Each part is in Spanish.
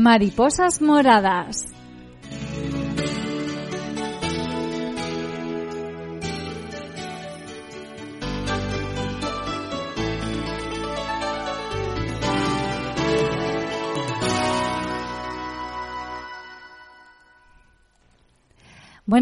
Mariposas Moradas.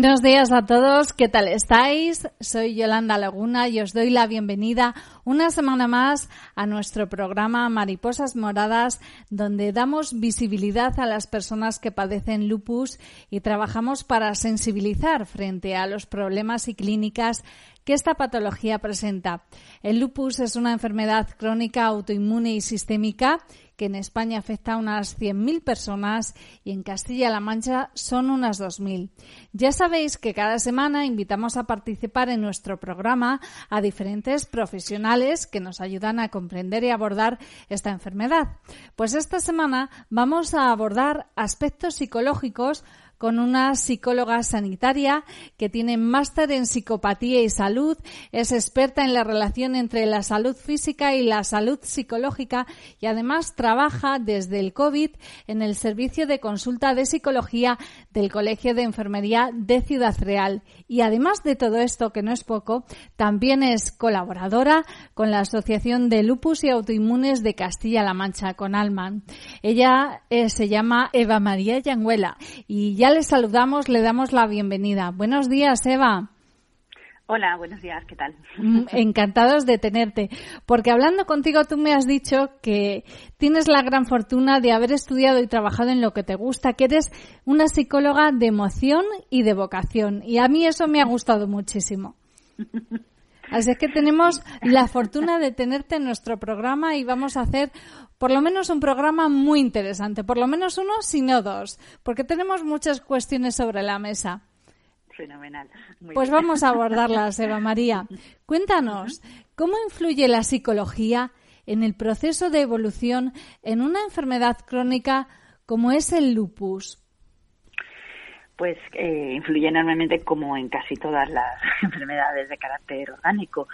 Buenos días a todos, ¿qué tal estáis? Soy Yolanda Laguna y os doy la bienvenida una semana más a nuestro programa Mariposas Moradas, donde damos visibilidad a las personas que padecen lupus y trabajamos para sensibilizar frente a los problemas y clínicas que esta patología presenta. El lupus es una enfermedad crónica autoinmune y sistémica que en España afecta a unas 100.000 personas y en Castilla-La Mancha son unas 2.000. Ya sabéis que cada semana invitamos a participar en nuestro programa a diferentes profesionales que nos ayudan a comprender y abordar esta enfermedad. Pues esta semana vamos a abordar aspectos psicológicos con una psicóloga sanitaria que tiene máster en psicopatía y salud, es experta en la relación entre la salud física y la salud psicológica y además trabaja desde el COVID en el servicio de consulta de psicología del Colegio de Enfermería de Ciudad Real. Y además de todo esto, que no es poco, también es colaboradora con la Asociación de Lupus y Autoinmunes de Castilla-La Mancha, con Alman. Ella eh, se llama Eva María Yanguela y ya le saludamos, le damos la bienvenida. Buenos días, Eva. Hola, buenos días, ¿qué tal? Mm, encantados de tenerte, porque hablando contigo tú me has dicho que tienes la gran fortuna de haber estudiado y trabajado en lo que te gusta, que eres una psicóloga de emoción y de vocación, y a mí eso me ha gustado muchísimo. Así es que tenemos la fortuna de tenerte en nuestro programa y vamos a hacer por lo menos un programa muy interesante, por lo menos uno, si no dos, porque tenemos muchas cuestiones sobre la mesa. Fenomenal. pues vamos a abordarlas, Eva María. Cuéntanos, ¿cómo influye la psicología en el proceso de evolución en una enfermedad crónica como es el lupus? pues eh, influye enormemente como en casi todas las enfermedades de carácter orgánico,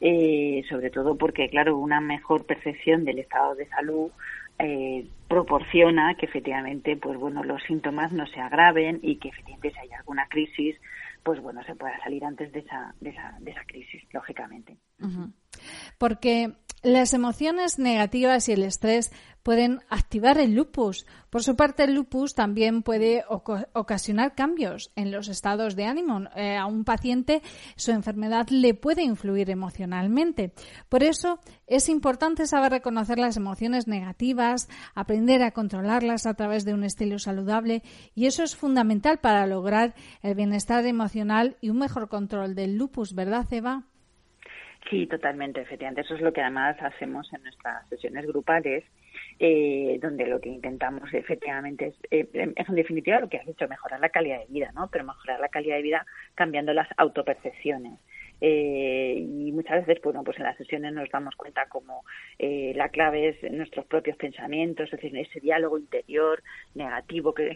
eh, sobre todo porque, claro, una mejor percepción del estado de salud eh, proporciona que efectivamente, pues bueno, los síntomas no se agraven y que efectivamente si hay alguna crisis, pues bueno, se pueda salir antes de esa, de esa, de esa crisis, lógicamente. Porque las emociones negativas y el estrés pueden activar el lupus. Por su parte, el lupus también puede ocasionar cambios en los estados de ánimo. Eh, a un paciente su enfermedad le puede influir emocionalmente. Por eso es importante saber reconocer las emociones negativas, aprender a controlarlas a través de un estilo saludable y eso es fundamental para lograr el bienestar emocional y un mejor control del lupus, ¿verdad, Eva? Sí, totalmente, efectivamente. Eso es lo que además hacemos en nuestras sesiones grupales, eh, donde lo que intentamos efectivamente es, eh, en definitiva, lo que has dicho, mejorar la calidad de vida, ¿no? Pero mejorar la calidad de vida cambiando las autopercepciones. Eh, y muchas veces, bueno, pues en las sesiones nos damos cuenta como eh, la clave es nuestros propios pensamientos, es decir, ese diálogo interior negativo que,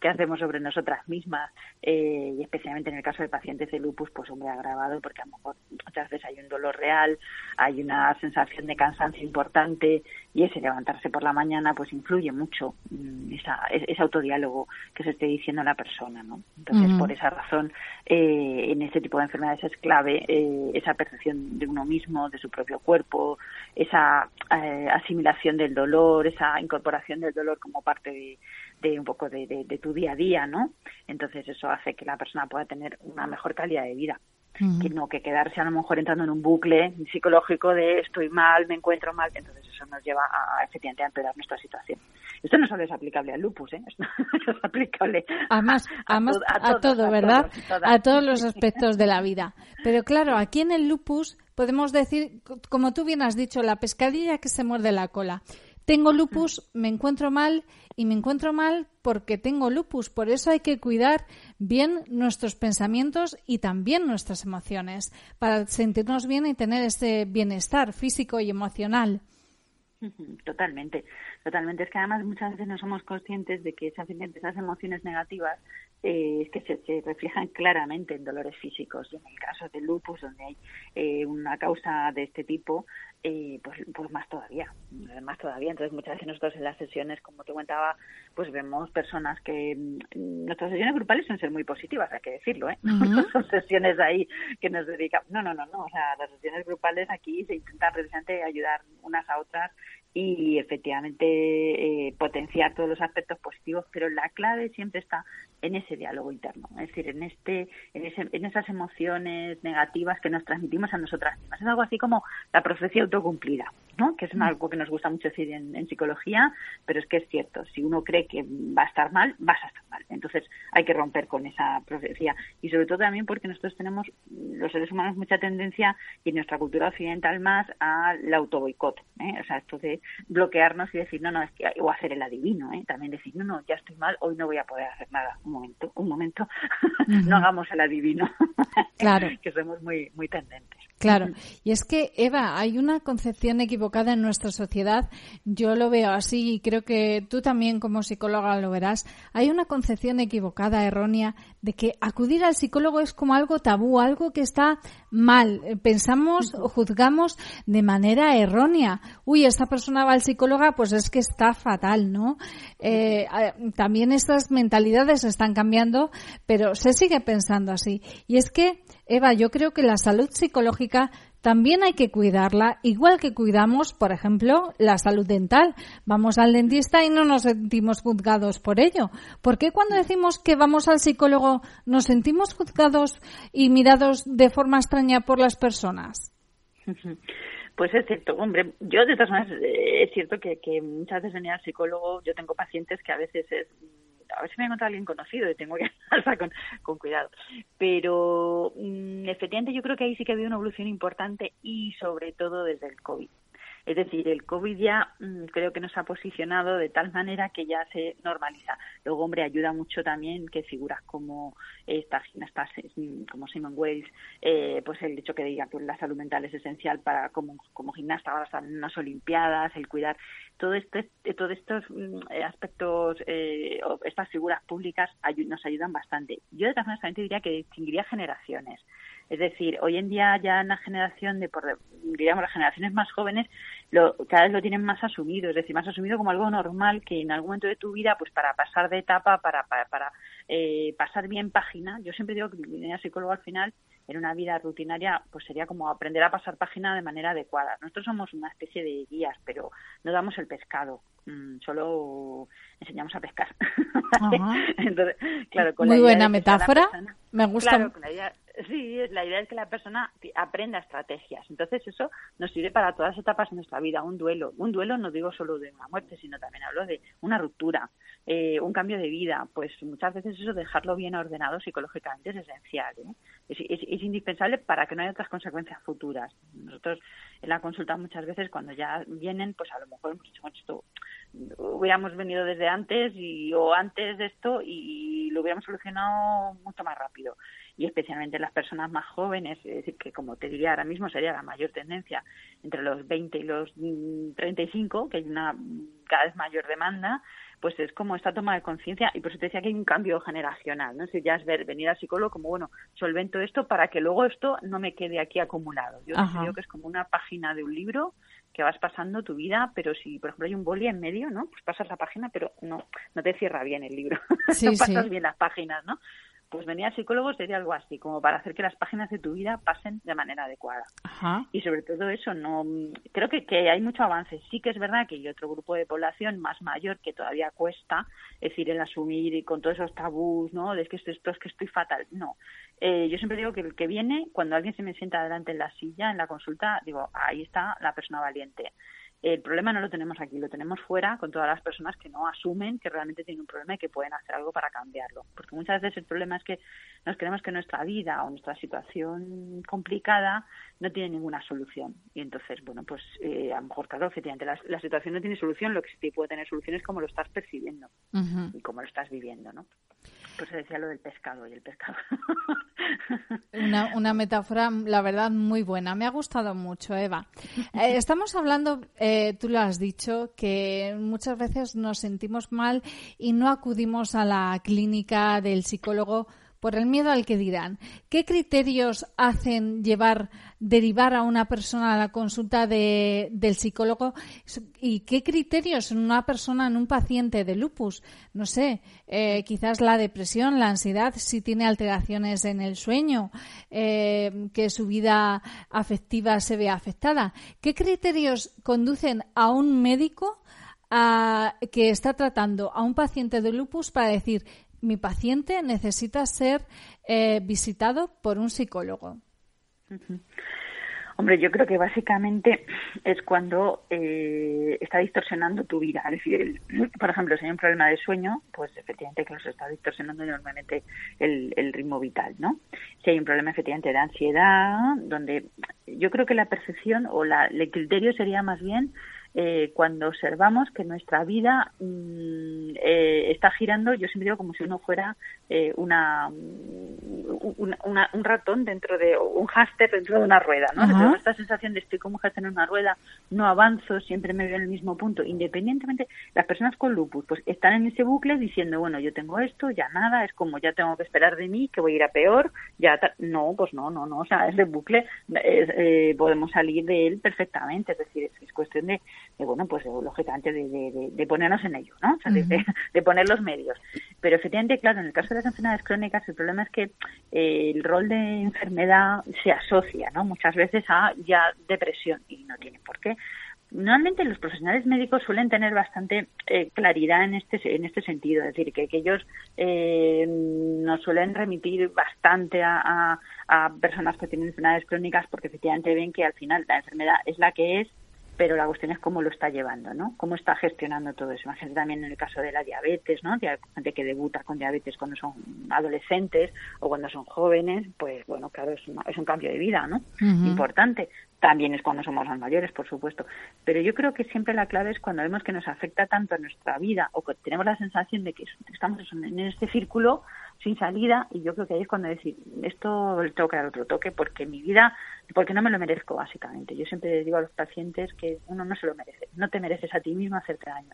que, hacemos sobre nosotras mismas, eh, y especialmente en el caso de pacientes de lupus, pues hombre, agravado, porque a lo mejor muchas veces hay un dolor real, hay una sensación de cansancio importante, y ese levantarse por la mañana, pues influye mucho mm, esa, ese autodiálogo que se esté diciendo la persona, ¿no? Entonces, por esa razón, en este tipo de enfermedades es clave eh, esa percepción de uno mismo, de su propio cuerpo, esa eh, asimilación del dolor, esa incorporación del dolor como parte de, un poco de, tu día a día, ¿no? Entonces eso hace que la persona pueda tener una mejor calidad de vida. Que no que quedarse a lo mejor entrando en un bucle psicológico de estoy mal, me encuentro mal, entonces eso nos lleva a efectivamente a empeorar nuestra situación. Esto no solo es aplicable al lupus, ¿eh? Esto es aplicable a, todo, ¿verdad? A, todos los aspectos de la vida. Pero claro, aquí en el lupus podemos decir, como tú bien has dicho, la pescadilla que se muerde la cola. Tengo lupus, me encuentro mal y me encuentro mal porque tengo lupus. Por eso hay que cuidar bien nuestros pensamientos y también nuestras emociones para sentirnos bien y tener ese bienestar físico y emocional. Totalmente, totalmente. Es que además muchas veces no somos conscientes de que esas, esas emociones negativas eh, que se, reflejan claramente en dolores físicos. Y en el caso del lupus, donde hay eh, una causa de este tipo, eh, pues, pues más todavía, más todavía. Entonces muchas veces nosotros en las sesiones, como te comentaba, pues vemos personas que mm, nuestras sesiones grupales suelen ser muy positivas, hay que decirlo, ¿eh? son sesiones ahí que nos dedican. No, no, no, no. O sea, las sesiones grupales aquí se intenta precisamente ayudar unas a otras y efectivamente eh, potenciar todos los aspectos positivos, pero la clave siempre está en ese diálogo interno, es decir, en este, en, ese, en esas emociones negativas que nos transmitimos a nosotras mismas. Es algo así como la profecía autocumplida, ¿no? Que es algo que nos gusta mucho decir en, psicología, pero es que es cierto. Si uno cree que va a estar mal, vas a estar mal. Entonces hay que romper con esa profecía y sobre todo también porque nosotros tenemos los seres humanos mucha tendencia y en nuestra cultura occidental más al autoboicot, ¿eh? o sea, esto de bloquearnos y decir no, no, es que o hacer el adivino, ¿eh? también decir no, no, ya estoy mal, hoy no voy a poder hacer nada un momento, un momento, no hagamos el adivino, claro. que somos muy, muy tendentes. Claro, y es que, Eva, hay una concepción equivocada en nuestra sociedad, yo lo veo así y creo que tú también como psicóloga lo verás, hay una concepción equivocada, errónea, de que acudir al psicólogo es como algo tabú, algo que está mal, pensamos o juzgamos de manera errónea. Uy, esta persona va al psicólogo, pues es que está fatal, ¿no? Eh, también estas mentalidades están cambiando, pero se sigue pensando así. Y es que Eva, yo creo que la salud psicológica también hay que cuidarla, igual que cuidamos, por ejemplo, la salud dental. Vamos al dentista y no nos sentimos juzgados por ello. ¿Por qué cuando decimos que vamos al psicólogo nos sentimos juzgados y mirados de forma extraña por las personas? Pues es cierto, hombre, yo de todas maneras eh, es cierto que, muchas veces venir al psicólogo, yo tengo pacientes que a veces es a ver si me encuentro a alguien conocido y tengo que alza con, con cuidado. Pero mm, efectivamente yo creo que ahí sí que ha habido una evolución importante y sobre todo desde el COVID. Es decir, el COVID ya mm, creo que nos ha posicionado de tal manera que ya se normaliza. Luego, hombre, ayuda mucho también que figuras como estas gimnastas, mm, como Simon Wales, eh, pues el hecho que diga que la salud mental es esencial para como, como gimnasta ahora están unas olimpiadas, el cuidar todo este, todos estos mm, aspectos, eh, estas figuras públicas nos ayudan bastante. Yo de todas maneras también diría que distinguiría generaciones. Es decir, hoy en día ya en la generación de, por, digamos, las generaciones más jóvenes, lo, cada vez lo tienen más asumido, es decir, más asumido como algo normal que en algún momento de tu vida, pues para pasar de etapa, para, para, para eh, pasar bien página, yo siempre digo que mi psicólogo al final en una vida rutinaria, pues sería como aprender a pasar página de manera adecuada. Nosotros somos una especie de guías, pero no damos el pescado, mm, solo enseñamos a pescar. Entonces, claro, con Muy buena metáfora. Me gusta. Claro, con la idea, Sí, la idea es que la persona aprenda estrategias. Entonces eso nos sirve para todas las etapas de nuestra vida. Un duelo, un duelo no digo solo de una muerte, sino también hablo de una ruptura, eh, un cambio de vida. Pues muchas veces eso dejarlo bien ordenado psicológicamente es esencial. ¿eh? Es, indispensable para que no haya otras consecuencias futuras. Nosotros en la consulta muchas veces cuando ya vienen, pues a lo mejor hemos dicho esto hubiéramos venido desde antes y o antes de esto y lo hubiéramos solucionado mucho más rápido y especialmente las personas más jóvenes, es decir, que como te diría ahora mismo sería la mayor tendencia entre los 20 y los 35, que hay una cada vez mayor demanda, pues es como esta toma de conciencia y por eso te decía que hay un cambio generacional, ¿no? Si ya es ver, venir al psicólogo como, bueno, solvento esto para que luego esto no me quede aquí acumulado. Yo creo que es como una página de un libro que vas pasando tu vida, pero si, por ejemplo, hay un boli en medio, ¿no? Pues pasas la página, pero no, no te cierra bien el libro. no pasas bien las páginas, ¿no? Pues venir al psicólogo sería algo así, como para hacer que las páginas de tu vida pasen de manera adecuada. Y sobre todo eso, no creo que, que hay mucho avance. Sí que es verdad que hay otro grupo de población más mayor que todavía cuesta, es decir, el asumir y con todos esos tabús, ¿no? De que esto, esto es que estoy fatal. No. Eh, yo siempre digo que el que viene, cuando alguien se me sienta delante en la silla, en la consulta, digo, ahí está la persona valiente. El problema no lo tenemos aquí, lo tenemos fuera con todas las personas que no asumen que realmente tienen un problema y que pueden hacer algo para cambiarlo. Porque muchas veces el problema es que nos creemos que nuestra vida o nuestra situación complicada no tiene ninguna solución. Y entonces, bueno, pues eh, a lo mejor, claro, efectivamente, la, situación no tiene solución, lo que sí puede tener solución es cómo lo estás percibiendo y cómo lo estás viviendo, ¿no? Pues se decía lo del pescado y el pescado. Una, una, metáfora, la verdad, muy buena. Me ha gustado mucho, Eva. Eh, estamos hablando, eh, tú lo has dicho, que muchas veces nos sentimos mal y no acudimos a la clínica del psicólogo por el miedo al que dirán. ¿Qué criterios hacen llevar, derivar a una persona a la consulta de, del psicólogo? ¿Y qué criterios en una persona, en un paciente de lupus? No sé, eh, quizás la depresión, la ansiedad, si tiene alteraciones en el sueño, eh, que su vida afectiva se vea afectada. ¿Qué criterios conducen a un médico a, que está tratando a un paciente de lupus para decir mi paciente necesita ser eh, visitado por un psicólogo? Hombre, yo creo que básicamente es cuando eh, está distorsionando tu vida. Es decir, por ejemplo, si hay un problema de sueño, pues efectivamente que nos está distorsionando enormemente el, el, ritmo vital, ¿no? Si hay un problema efectivamente de ansiedad, donde yo creo que la percepción o la, el criterio sería más bien eh, cuando observamos que nuestra vida mm, eh, está girando, yo siempre digo como si uno fuera eh, una, un ratón dentro de, un háster dentro de una rueda, ¿no? Tenemos esta sensación de estoy como un háster en una rueda, no avanzo, siempre me veo en el mismo punto, independientemente, las personas con lupus pues están en ese bucle diciendo, bueno, yo tengo esto, ya nada, es como ya tengo que esperar de mí, que voy a ir a peor, ya, no, pues no, no, no, o sea, ese bucle eh, podemos salir de él perfectamente, es decir, es cuestión de bueno, pues lógicamente de, ponernos en ello, ¿no? de, poner los medios. Pero efectivamente, claro, en el caso de las enfermedades crónicas, el problema es que eh, el rol de enfermedad se asocia, ¿no? Muchas veces a ya depresión y no tiene por qué. Normalmente los profesionales médicos suelen tener bastante eh, claridad en este en este sentido, es decir, que, ellos eh, nos suelen remitir bastante a, a personas que tienen enfermedades crónicas porque efectivamente ven que al final la enfermedad es la que es pero la cuestión es cómo lo está llevando, ¿no? Cómo está gestionando todo eso. Imagínate también en el caso de la diabetes, ¿no? Gente que debuta con diabetes cuando son adolescentes o cuando son jóvenes, pues bueno, claro, es, es un cambio de vida, ¿no? Importante. También es cuando somos más mayores, por supuesto. Pero yo creo que siempre la clave es cuando vemos que nos afecta tanto a nuestra vida o que tenemos la sensación de que estamos en este círculo sin salida y yo creo que ahí es cuando decir, esto le tengo que dar otro toque porque mi vida, porque no me lo merezco básicamente. Yo siempre digo a los pacientes que uno no se lo merece, no te mereces a ti mismo hacerte daño.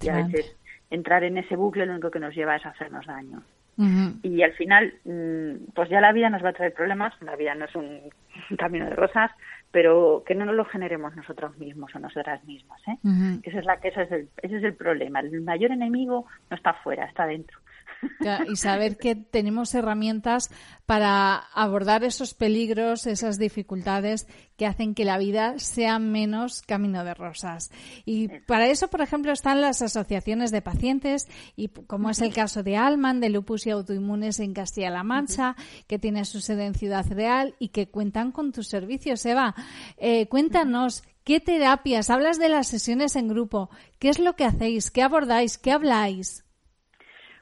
Y a veces entrar en ese bucle lo único que nos lleva es hacernos daño. Y al final, mm, pues ya la vida nos va a traer problemas, la vida no es un camino de rosas, pero que no nos lo generemos nosotros mismos o nosotras mismas. ¿eh? esa es la, que ese, es el, ese es el problema. El mayor enemigo no está afuera, está dentro y saber que tenemos herramientas para abordar esos peligros, esas dificultades que hacen que la vida sea menos camino de rosas. Y para eso, por ejemplo, están las asociaciones de pacientes, y como es el caso de Alman, de Lupus y Autoinmunes en Castilla-La Mancha, que tiene su sede en Ciudad Real y que cuentan con tus servicios. Eva, eh, cuéntanos. ¿Qué terapias? Hablas de las sesiones en grupo. ¿Qué es lo que hacéis? ¿Qué abordáis? ¿Qué habláis?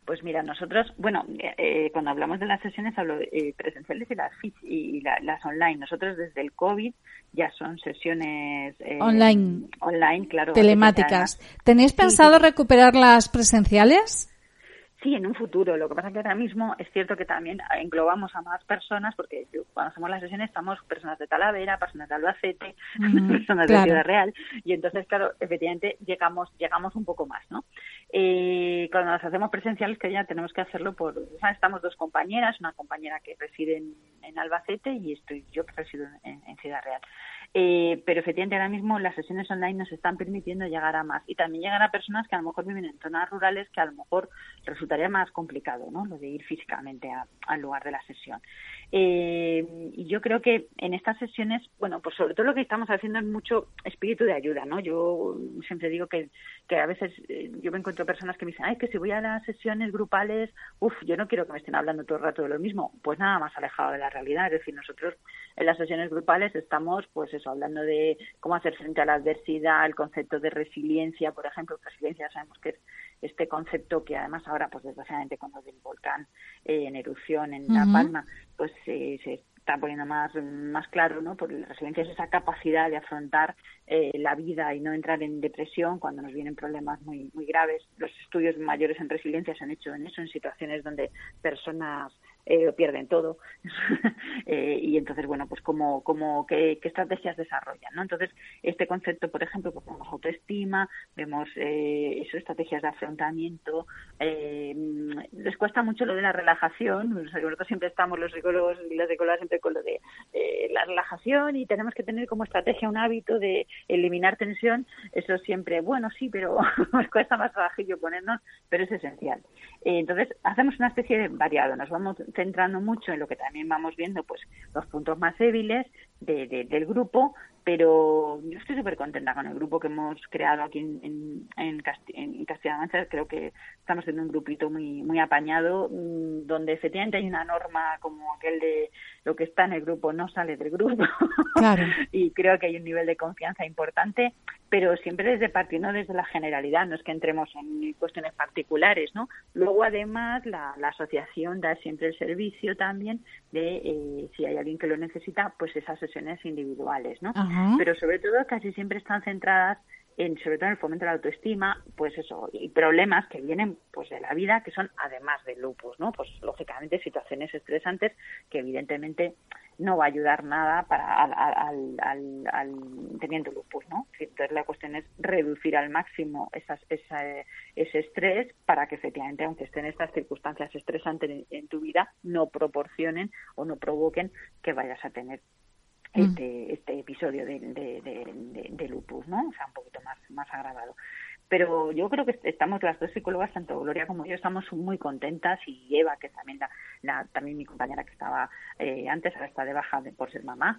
Pues mira, nosotros, bueno, eh, cuando hablamos de las sesiones hablo eh, presenciales y las y las online. Nosotros desde el COVID ya son sesiones eh, online, online, claro, telemáticas. ¿Tenéis pensado recuperar las presenciales? Sí, en un futuro. Lo que pasa es que ahora mismo es cierto que también englobamos a más personas, porque cuando hacemos las sesiones estamos personas de Talavera, personas de Albacete, personas de Ciudad Real, y entonces, claro, efectivamente llegamos llegamos un poco más, ¿no? Eh, cuando las hacemos presenciales, que ya tenemos que hacerlo por... estamos dos compañeras, una compañera que reside en, Albacete y estoy yo que resido en Ciudad Real. Eh, pero efectivamente ahora mismo las sesiones online nos están permitiendo llegar a más y también llegar a personas que a lo mejor viven en zonas rurales que a lo mejor resultaría más complicado, ¿no? Lo de ir físicamente al lugar de la sesión. Eh, y yo creo que en estas sesiones, bueno, pues sobre todo lo que estamos haciendo es mucho espíritu de ayuda, ¿no? Yo siempre digo que, que a veces eh, yo me encuentro personas que me dicen, ay, que si voy a las sesiones grupales, uff, yo no quiero que me estén hablando todo el rato de lo mismo. Pues nada más alejado de la realidad. Es decir, nosotros en las sesiones grupales estamos, pues eso, hablando de cómo hacer frente a la adversidad, el concepto de resiliencia, por ejemplo, resiliencia sabemos que es este concepto que además ahora, pues desgraciadamente, cuando el volcán eh, en erupción en La Palma, pues se está poniendo más, más claro, ¿no? Porque la resiliencia es esa capacidad de afrontar eh, la vida y no entrar en depresión cuando nos vienen problemas muy, muy graves. Los estudios mayores en resiliencia se han hecho en eso, en situaciones donde personas eh, pierden todo. eh, y entonces, bueno, pues como, como qué, qué, estrategias desarrollan, ¿no? Entonces, este concepto, por ejemplo, pues vemos autoestima, vemos eh, eso, estrategias de afrontamiento, eh, les cuesta mucho lo de la relajación, nosotros siempre estamos los psicólogos y las psicólogas siempre con lo de eh, la relajación y tenemos que tener como estrategia un hábito de eliminar tensión, eso siempre, bueno, sí, pero nos cuesta más trabajillo ponernos, pero es esencial. Eh, entonces, hacemos una especie de variado, nos vamos centrando mucho en lo que también vamos viendo, pues los puntos más débiles de, de, del grupo, pero yo estoy súper contenta con el grupo que hemos creado aquí en, en, en, Casti en Castilla-La Mancha. Creo que estamos siendo un grupito muy muy apañado, mmm, donde efectivamente hay una norma como aquel de lo que está en el grupo no sale del grupo. Claro. y creo que hay un nivel de confianza importante, pero siempre desde partiendo desde la generalidad, no es que entremos en cuestiones particulares, ¿no? Luego, además, la, la asociación da siempre el servicio también de, eh, si hay alguien que lo necesita, pues esas sesiones individuales, ¿no? Ajá. Pero sobre todo casi siempre están centradas en, sobre todo en el fomento de la autoestima, pues eso, y problemas que vienen pues de la vida, que son además del lupus, ¿no? Pues lógicamente situaciones estresantes que evidentemente no va a ayudar nada para al, al, al, al teniendo lupus, ¿no? Entonces la cuestión es reducir al máximo esas, esa, ese estrés para que efectivamente, aunque estén estas circunstancias estresantes en, en tu vida, no proporcionen o no provoquen que vayas a tener este, este episodio de, de, de, de, lupus, ¿no? O sea, un poquito más, más agravado. Pero yo creo que estamos las dos psicólogas, tanto Gloria como yo, estamos muy contentas y Eva, que también la, la también mi compañera que estaba eh, antes, ahora está de baja por ser mamá.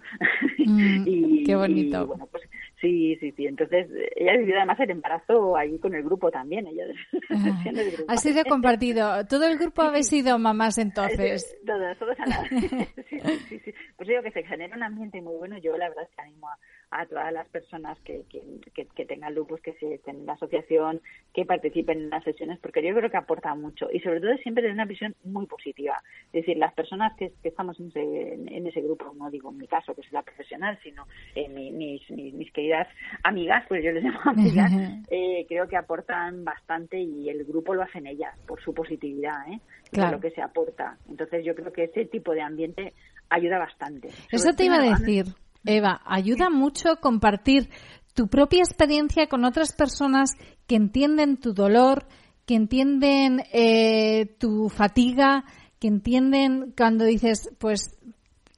Mm, y, qué bonito. Y, bueno, pues sí, sí, sí. Entonces, ella vivió además el embarazo ahí con el grupo también. Ella ah, grupo. Ha sido compartido. Todo el grupo habéis sido mamás entonces. Todas, todas a la sí, sí, sí. Pues digo que se genera un ambiente muy bueno. Yo la verdad es que animo a, a todas las personas que, que, que, que tengan lupus, que se estén en la asociación, que participen en las sesiones, porque yo creo que aporta mucho y sobre todo siempre de una visión muy positiva. Es decir, las personas que, que estamos en ese, en ese, grupo, no digo en mi caso que soy la profesional, sino eh, mi, mis, mis, mis, queridas amigas, pues yo les llamo amigas, eh, creo que aportan bastante y el grupo lo hacen ellas por su positividad, ¿eh? Claro. lo que se aporta. Entonces yo creo que ese tipo de ambiente ayuda bastante. Eso te iba a decir. Eva, ayuda mucho compartir tu propia experiencia con otras personas que entienden tu dolor, que entienden eh, tu fatiga, que entienden cuando dices, pues,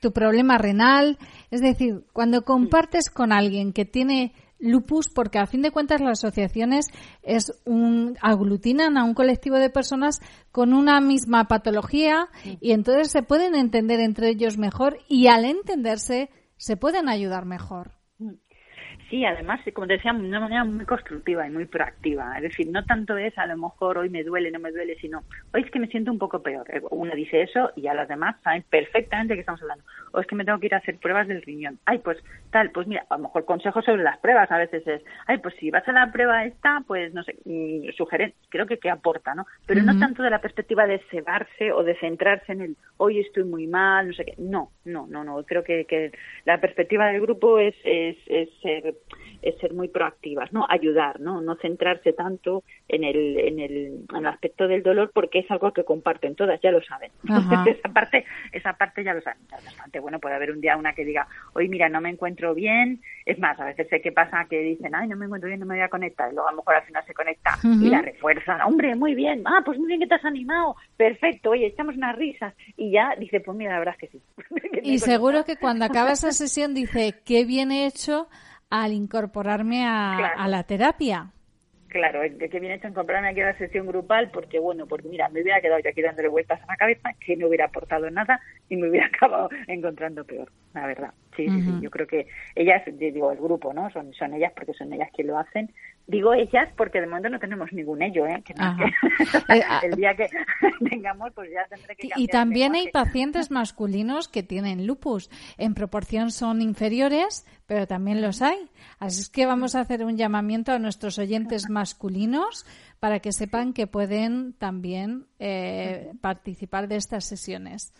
tu problema renal. Es decir, cuando compartes con alguien que tiene lupus, porque a fin de cuentas las asociaciones es un aglutinan a un colectivo de personas con una misma patología y entonces se pueden entender entre ellos mejor y al entenderse se pueden ayudar mejor. Sí, además, como te decía, de una manera muy constructiva y muy proactiva. Es decir, no tanto es a lo mejor hoy me duele, no me duele, sino hoy es que me siento un poco peor. Uno dice eso y a los demás saben perfectamente de qué estamos hablando. O es que me tengo que ir a hacer pruebas del riñón. Ay, pues tal, pues mira, a lo mejor consejos sobre las pruebas a veces es, ay, pues si vas a la prueba esta, pues no sé, sugerir, creo que que aporta, ¿no? Pero uh -huh. no tanto de la perspectiva de cebarse o de centrarse en el hoy estoy muy mal, no sé qué. No, no, no, no. Creo que, que la perspectiva del grupo es, es, es ser es ser muy proactivas, ¿no? Ayudar, ¿no? No centrarse tanto en el, en el, en el aspecto del dolor porque es algo que comparten todas, ya lo saben. Entonces, esa parte, esa parte ya lo saben. Bastante bueno, puede haber un día una que diga, hoy mira, no me encuentro bien. Es más, a veces sé qué pasa que dicen, ay, no me encuentro bien, no me voy a conectar. Y luego a lo mejor al final se conecta uh -huh. y la refuerzan. Hombre, muy bien. Ah, pues muy bien que te has animado. Perfecto. Oye, echamos unas risas. Y ya dice, pues mira, la verdad es que sí. y seguro que cuando acaba esa sesión dice, qué bien hecho al incorporarme a, claro. a la terapia. Claro, que, que bien hecho incorporarme aquí a la sesión grupal porque, bueno, porque mira, me hubiera quedado yo aquí dándole vueltas a la cabeza que no hubiera aportado nada y me hubiera acabado encontrando peor, la verdad. Sí, uh -huh. sí, sí, yo creo que ellas, digo, el grupo, ¿no? Son, son ellas porque son ellas quien lo hacen. Digo ellas porque de momento no tenemos ningún ello, ¿eh? Que no, que el día que tengamos, pues ya tendré que Y también hay pacientes masculinos que tienen lupus. En proporción son inferiores, pero también los hay. Así es que vamos a hacer un llamamiento a nuestros oyentes masculinos para que sepan que pueden también eh, participar de estas sesiones.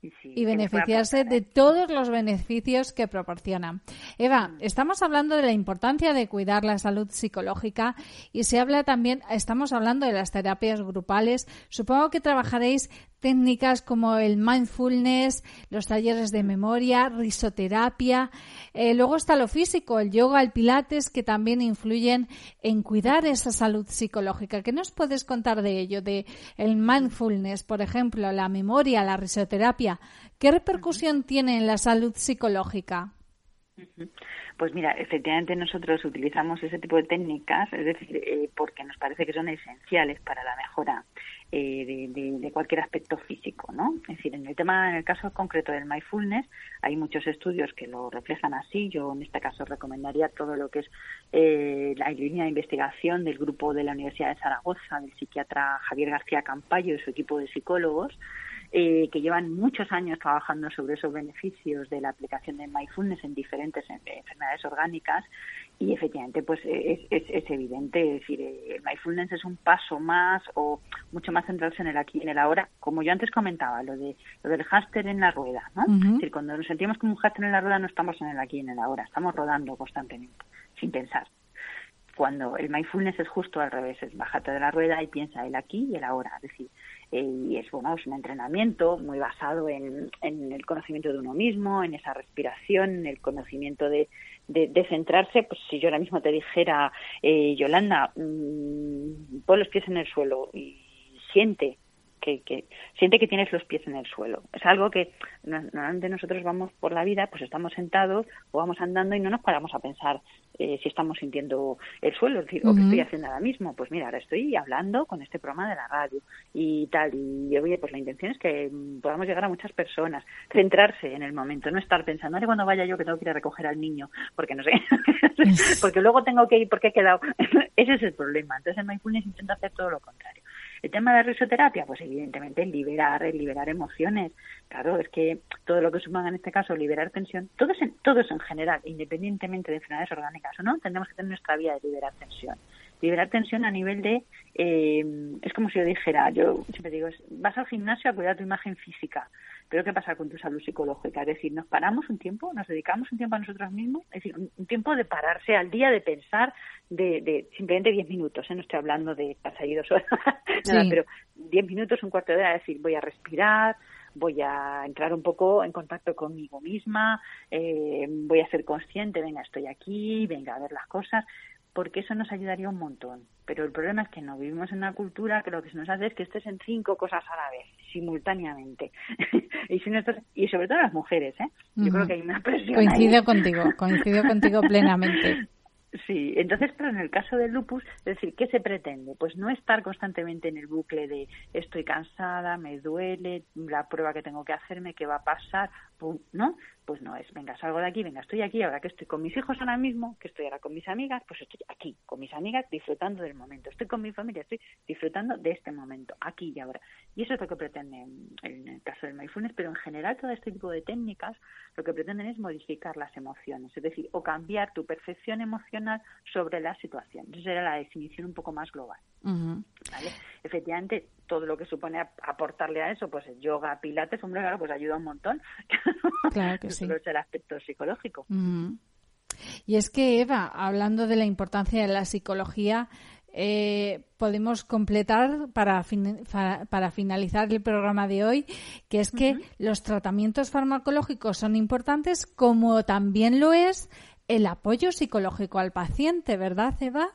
Y, sí, y beneficiarse de todos los beneficios que proporcionan. Eva, estamos hablando de la importancia de cuidar la salud psicológica y se habla también, estamos hablando de las terapias grupales. Supongo que trabajaréis técnicas como el mindfulness, los talleres de memoria, risoterapia. Eh, luego está lo físico, el yoga, el pilates, que también influyen en cuidar esa salud psicológica. ¿Qué nos puedes contar de ello? De el mindfulness, por ejemplo, la memoria, la risoterapia. ¿Qué repercusión tiene en la salud psicológica? Pues mira, efectivamente nosotros utilizamos ese tipo de técnicas, es decir, eh, porque nos parece que son esenciales para la mejora eh, de, cualquier aspecto físico, ¿no? Es decir, en el tema, en el caso concreto del mindfulness, hay muchos estudios que lo reflejan así. Yo en este caso recomendaría todo lo que es eh, la línea de investigación del grupo de la Universidad de Zaragoza, del psiquiatra Javier García Campayo y su equipo de psicólogos, eh, que llevan muchos años trabajando sobre esos beneficios de la aplicación de mindfulness en diferentes enfermedades orgánicas. Y efectivamente pues es, es, evidente, es decir, eh, el mindfulness es un paso más o mucho más centrarse en el aquí y en el ahora, como yo antes comentaba, lo de lo del háster en la rueda, ¿no? Es decir, cuando nos sentimos como un háster en la rueda no estamos en el aquí y en el ahora, estamos rodando constantemente, sin pensar cuando el mindfulness es justo al revés, es bájate de la rueda y piensa el aquí y el ahora. Es decir, eh, y es bueno es un entrenamiento muy basado en, el conocimiento de uno mismo en esa respiración en el conocimiento de, de, centrarse pues si yo ahora mismo te dijera eh, Yolanda mm, pon los pies en el suelo y siente que, que, siente que tienes los pies en el suelo. Es algo que normalmente nosotros vamos por la vida, pues estamos sentados o vamos andando y no nos paramos a pensar eh, si estamos sintiendo el suelo, es decir, o qué estoy haciendo ahora mismo. Pues mira, ahora estoy hablando con este programa de la radio y tal. Y oye, pues la intención es que podamos llegar a muchas personas, centrarse en el momento, no estar pensando, cuando vaya yo que tengo que ir a recoger al niño, porque no sé, porque luego tengo que ir porque he quedado. Ese es el problema. Entonces el mindfulness intenta hacer todo lo contrario. El tema de la risoterapia, pues evidentemente liberar, liberar emociones. Claro, es que todo lo que suponga en este caso liberar tensión, todo es en, todo en general, independientemente de enfermedades orgánicas o no, tendremos que tener nuestra vía de liberar tensión. Liberar tensión a nivel de, eh, es como si yo dijera, yo siempre digo, vas al gimnasio a cuidar tu imagen física pero ¿qué pasa con tu salud psicológica? Es decir, nos paramos un tiempo, nos dedicamos un tiempo a nosotros mismos, es decir, un, tiempo de pararse al día, de pensar, de, de simplemente 10 minutos, ¿eh? no estoy hablando de pasar dos horas, nada, pero 10 minutos, un cuarto de hora, es decir, voy a respirar, voy a entrar un poco en contacto conmigo misma, eh, voy a ser consciente, venga, estoy aquí, venga a ver las cosas, porque eso nos ayudaría un montón. Pero el problema es que no vivimos en una cultura que lo que se nos hace es que estés en cinco cosas a la vez, simultáneamente. y, si y sobre todo las mujeres, ¿eh? Yo creo que hay una presión. Coincido contigo, coincido contigo plenamente. Sí, entonces, pero en el caso del lupus, es decir, ¿qué se pretende? Pues no estar constantemente en el bucle de estoy cansada, me duele, la prueba que tengo que hacerme, qué va a pasar, ¿no? Pues no es, venga, salgo de aquí, venga, estoy aquí, ahora que estoy con mis hijos ahora mismo, que estoy ahora con mis amigas, pues estoy aquí, con mis amigas, disfrutando del momento. Estoy con mi familia, estoy disfrutando de este momento, aquí y ahora. Y eso es lo que pretende en el caso del mindfulness, pero en general todo este tipo de técnicas lo que pretenden es modificar las emociones, es decir, o cambiar tu percepción emocional sobre la situación. Esa era la definición un poco más global. Efectivamente, todo lo que supone aportarle a eso, pues el yoga, pilates, hombre, claro, pues ayuda un montón. Claro que sí. es el aspecto psicológico. Y es que, Eva, hablando de la importancia de la psicología, eh, podemos completar para, para finalizar el programa de hoy, que es que los tratamientos farmacológicos son importantes, como también lo es el apoyo psicológico al paciente, ¿verdad, Eva?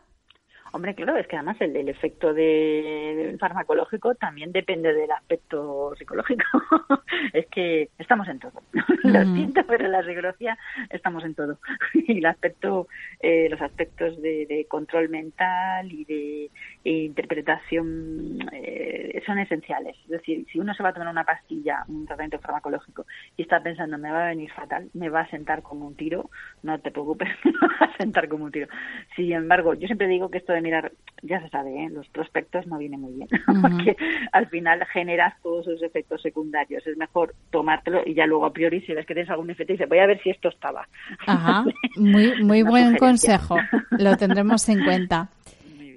Hombre, claro, es que además el, el efecto de, farmacológico también depende del aspecto psicológico. es que estamos en todo. Lo siento, pero en la psicología estamos en todo. y el aspecto, eh, los aspectos de, control mental y de interpretación eh, son esenciales. Es decir, si uno se va a tomar una pastilla, un tratamiento farmacológico, y está pensando, me va a venir fatal, me va a sentar como un tiro, no te preocupes, me va a sentar como un tiro. Sin embargo, yo siempre digo que esto de mirar, ya se sabe, ¿eh? los prospectos no viene muy bien, porque al final generas todos esos efectos secundarios. Es mejor tomártelo y ya luego a priori si ves que tienes algún efecto dices, voy a ver si esto estaba. Ajá, muy, muy buen consejo, lo tendremos en cuenta.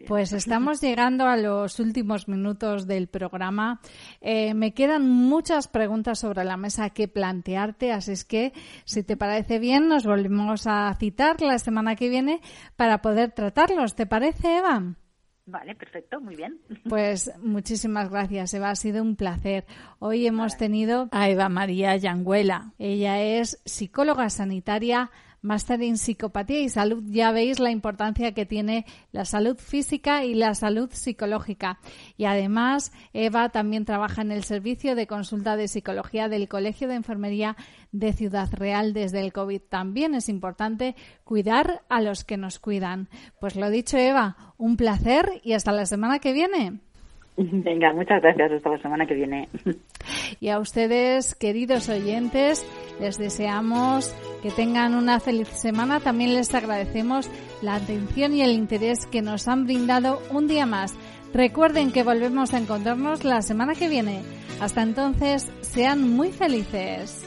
Pues estamos llegando a los últimos minutos del programa. Eh, me quedan muchas preguntas sobre la mesa que plantearte, así es que si te parece bien nos volvemos a citar la semana que viene para poder tratarlos. ¿Te parece, Eva? Vale, perfecto, muy bien. Pues muchísimas gracias, Eva. Ha sido un placer. Hoy hemos tenido a Eva María Yanguela. Ella es psicóloga sanitaria máster en psicopatía y salud. Ya veis la importancia que tiene la salud física y la salud psicológica. Y además, Eva también trabaja en el servicio de consulta de psicología del Colegio de Enfermería de Ciudad Real desde el COVID. También es importante cuidar a los que nos cuidan. Pues lo dicho, Eva, un placer y hasta la semana que viene. Venga, muchas gracias. Hasta la semana que viene. Y a ustedes, queridos oyentes, les deseamos que tengan una feliz semana. También les agradecemos la atención y el interés que nos han brindado un día más. Recuerden que volvemos a encontrarnos la semana que viene. Hasta entonces, sean muy felices.